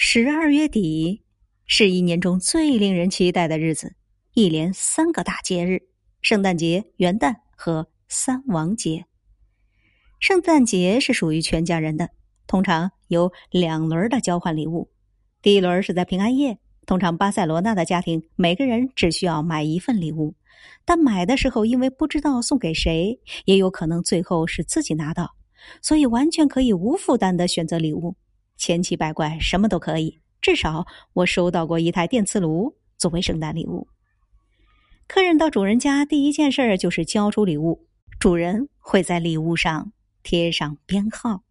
十二月底是一年中最令人期待的日子，一连三个大节日：圣诞节、元旦和三王节。圣诞节是属于全家人的，通常有两轮的交换礼物。第一轮是在平安夜，通常巴塞罗那的家庭每个人只需要买一份礼物，但买的时候因为不知道送给谁，也有可能最后是自己拿到，所以完全可以无负担的选择礼物。千奇百怪，什么都可以。至少我收到过一台电磁炉作为圣诞礼物。客人到主人家第一件事就是交出礼物，主人会在礼物上贴上编号。